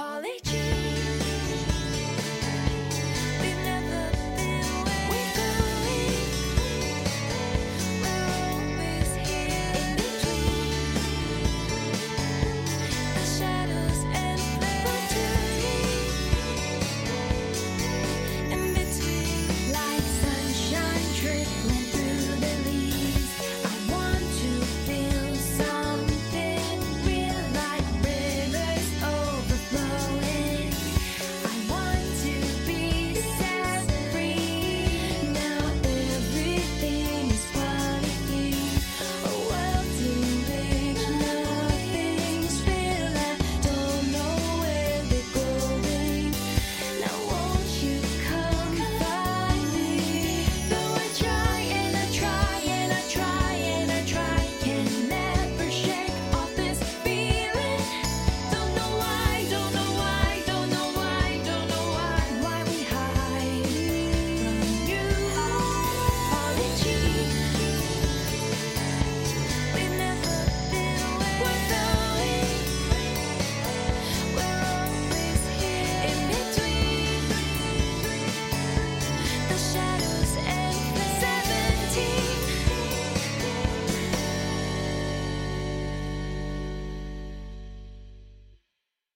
Polly